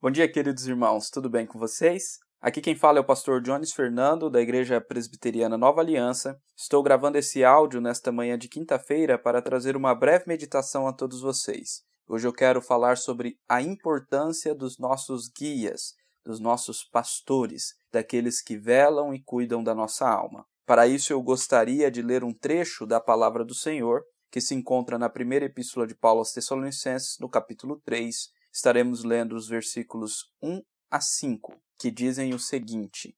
Bom dia, queridos irmãos, tudo bem com vocês? Aqui quem fala é o pastor Jones Fernando, da Igreja Presbiteriana Nova Aliança. Estou gravando esse áudio nesta manhã de quinta-feira para trazer uma breve meditação a todos vocês. Hoje eu quero falar sobre a importância dos nossos guias, dos nossos pastores, daqueles que velam e cuidam da nossa alma. Para isso eu gostaria de ler um trecho da palavra do Senhor, que se encontra na primeira epístola de Paulo aos Tessalonicenses, no capítulo 3, estaremos lendo os versículos 1 a 5, que dizem o seguinte: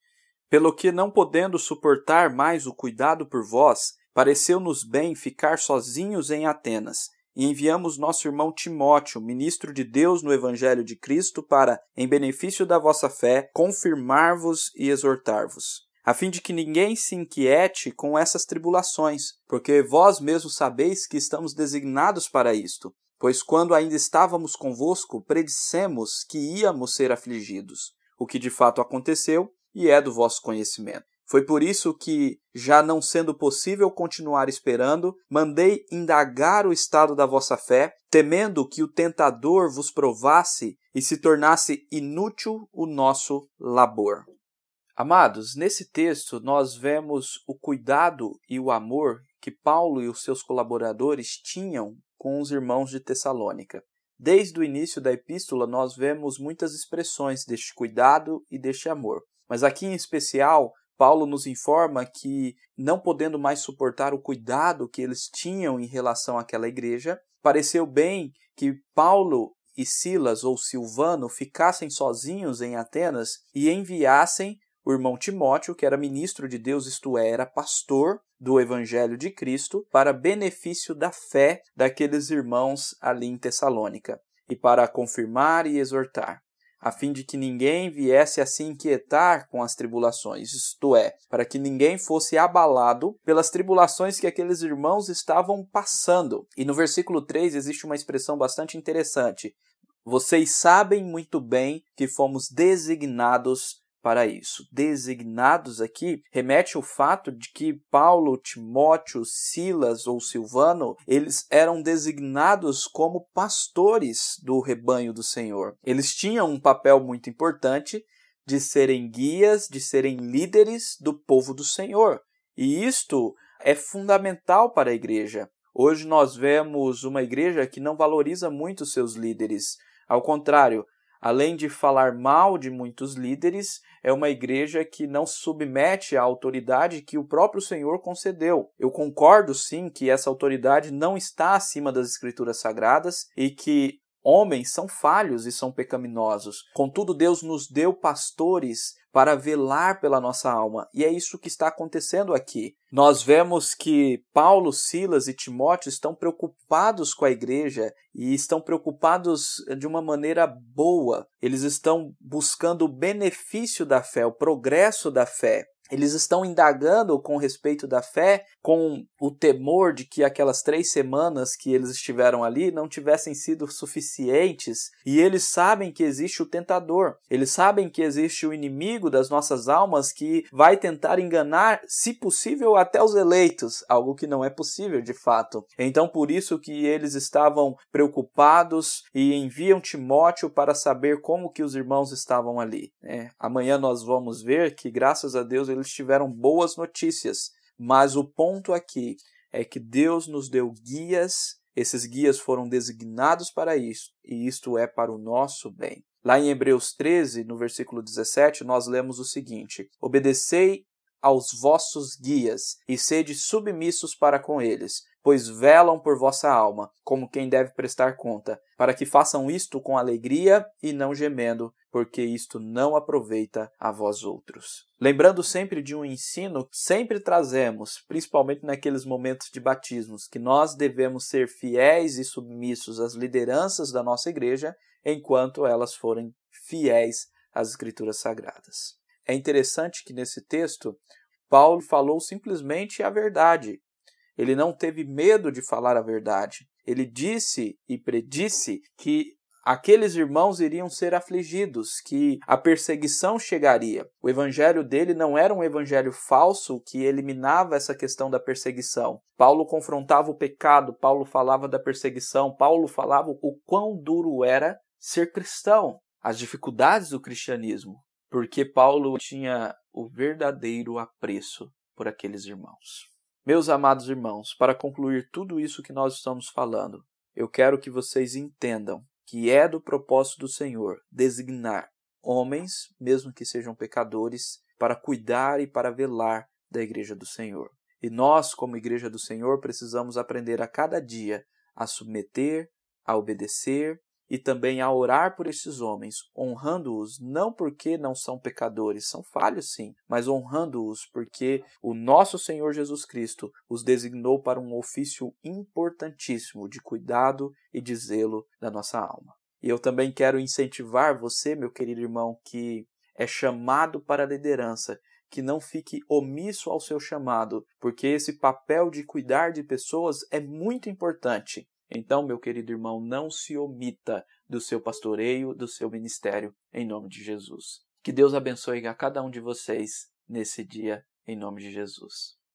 Pelo que não podendo suportar mais o cuidado por vós, pareceu-nos bem ficar sozinhos em Atenas. E enviamos nosso irmão Timóteo, ministro de Deus no Evangelho de Cristo, para, em benefício da vossa fé, confirmar-vos e exortar-vos, a fim de que ninguém se inquiete com essas tribulações, porque vós mesmos sabeis que estamos designados para isto. Pois quando ainda estávamos convosco, predissemos que íamos ser afligidos, o que de fato aconteceu e é do vosso conhecimento. Foi por isso que, já não sendo possível continuar esperando, mandei indagar o estado da vossa fé, temendo que o tentador vos provasse e se tornasse inútil o nosso labor. Amados, nesse texto nós vemos o cuidado e o amor que Paulo e os seus colaboradores tinham com os irmãos de Tessalônica. Desde o início da epístola, nós vemos muitas expressões deste cuidado e deste amor. Mas aqui em especial, Paulo nos informa que, não podendo mais suportar o cuidado que eles tinham em relação àquela igreja, pareceu bem que Paulo e Silas ou Silvano ficassem sozinhos em Atenas e enviassem o irmão Timóteo, que era ministro de Deus, isto é, era pastor do Evangelho de Cristo, para benefício da fé daqueles irmãos ali em Tessalônica, e para confirmar e exortar, a fim de que ninguém viesse a se inquietar com as tribulações, isto é, para que ninguém fosse abalado pelas tribulações que aqueles irmãos estavam passando. E no versículo 3 existe uma expressão bastante interessante. Vocês sabem muito bem que fomos designados para isso. Designados aqui remete ao fato de que Paulo, Timóteo, Silas ou Silvano, eles eram designados como pastores do rebanho do Senhor. Eles tinham um papel muito importante de serem guias, de serem líderes do povo do Senhor. E isto é fundamental para a igreja. Hoje nós vemos uma igreja que não valoriza muito seus líderes. Ao contrário, além de falar mal de muitos líderes, é uma igreja que não se submete à autoridade que o próprio Senhor concedeu. Eu concordo sim que essa autoridade não está acima das escrituras sagradas e que Homens são falhos e são pecaminosos. Contudo, Deus nos deu pastores para velar pela nossa alma. E é isso que está acontecendo aqui. Nós vemos que Paulo, Silas e Timóteo estão preocupados com a igreja e estão preocupados de uma maneira boa. Eles estão buscando o benefício da fé, o progresso da fé. Eles estão indagando com respeito da fé, com o temor de que aquelas três semanas que eles estiveram ali não tivessem sido suficientes. E eles sabem que existe o tentador, eles sabem que existe o inimigo das nossas almas que vai tentar enganar, se possível, até os eleitos, algo que não é possível de fato. Então, por isso que eles estavam preocupados e enviam Timóteo para saber como que os irmãos estavam ali. É, amanhã nós vamos ver que, graças a Deus, eles tiveram boas notícias, mas o ponto aqui é que Deus nos deu guias, esses guias foram designados para isso, e isto é para o nosso bem. Lá em Hebreus 13, no versículo 17, nós lemos o seguinte: Obedecei aos vossos guias e sede submissos para com eles, pois velam por vossa alma, como quem deve prestar conta, para que façam isto com alegria e não gemendo, porque isto não aproveita a vós outros. Lembrando sempre de um ensino sempre trazemos, principalmente naqueles momentos de batismos, que nós devemos ser fiéis e submissos às lideranças da nossa igreja, enquanto elas forem fiéis às escrituras sagradas. É interessante que nesse texto Paulo falou simplesmente a verdade, ele não teve medo de falar a verdade. Ele disse e predisse que aqueles irmãos iriam ser afligidos, que a perseguição chegaria. O evangelho dele não era um evangelho falso que eliminava essa questão da perseguição. Paulo confrontava o pecado, Paulo falava da perseguição, Paulo falava o quão duro era ser cristão. as dificuldades do cristianismo, porque Paulo tinha o verdadeiro apreço por aqueles irmãos. Meus amados irmãos, para concluir tudo isso que nós estamos falando, eu quero que vocês entendam que é do propósito do Senhor designar homens, mesmo que sejam pecadores, para cuidar e para velar da igreja do Senhor. E nós, como igreja do Senhor, precisamos aprender a cada dia a submeter, a obedecer e também a orar por esses homens, honrando-os não porque não são pecadores, são falhos sim, mas honrando-os porque o nosso Senhor Jesus Cristo os designou para um ofício importantíssimo de cuidado e de zelo da nossa alma. E eu também quero incentivar você, meu querido irmão, que é chamado para a liderança, que não fique omisso ao seu chamado, porque esse papel de cuidar de pessoas é muito importante. Então, meu querido irmão, não se omita do seu pastoreio, do seu ministério, em nome de Jesus. Que Deus abençoe a cada um de vocês nesse dia, em nome de Jesus.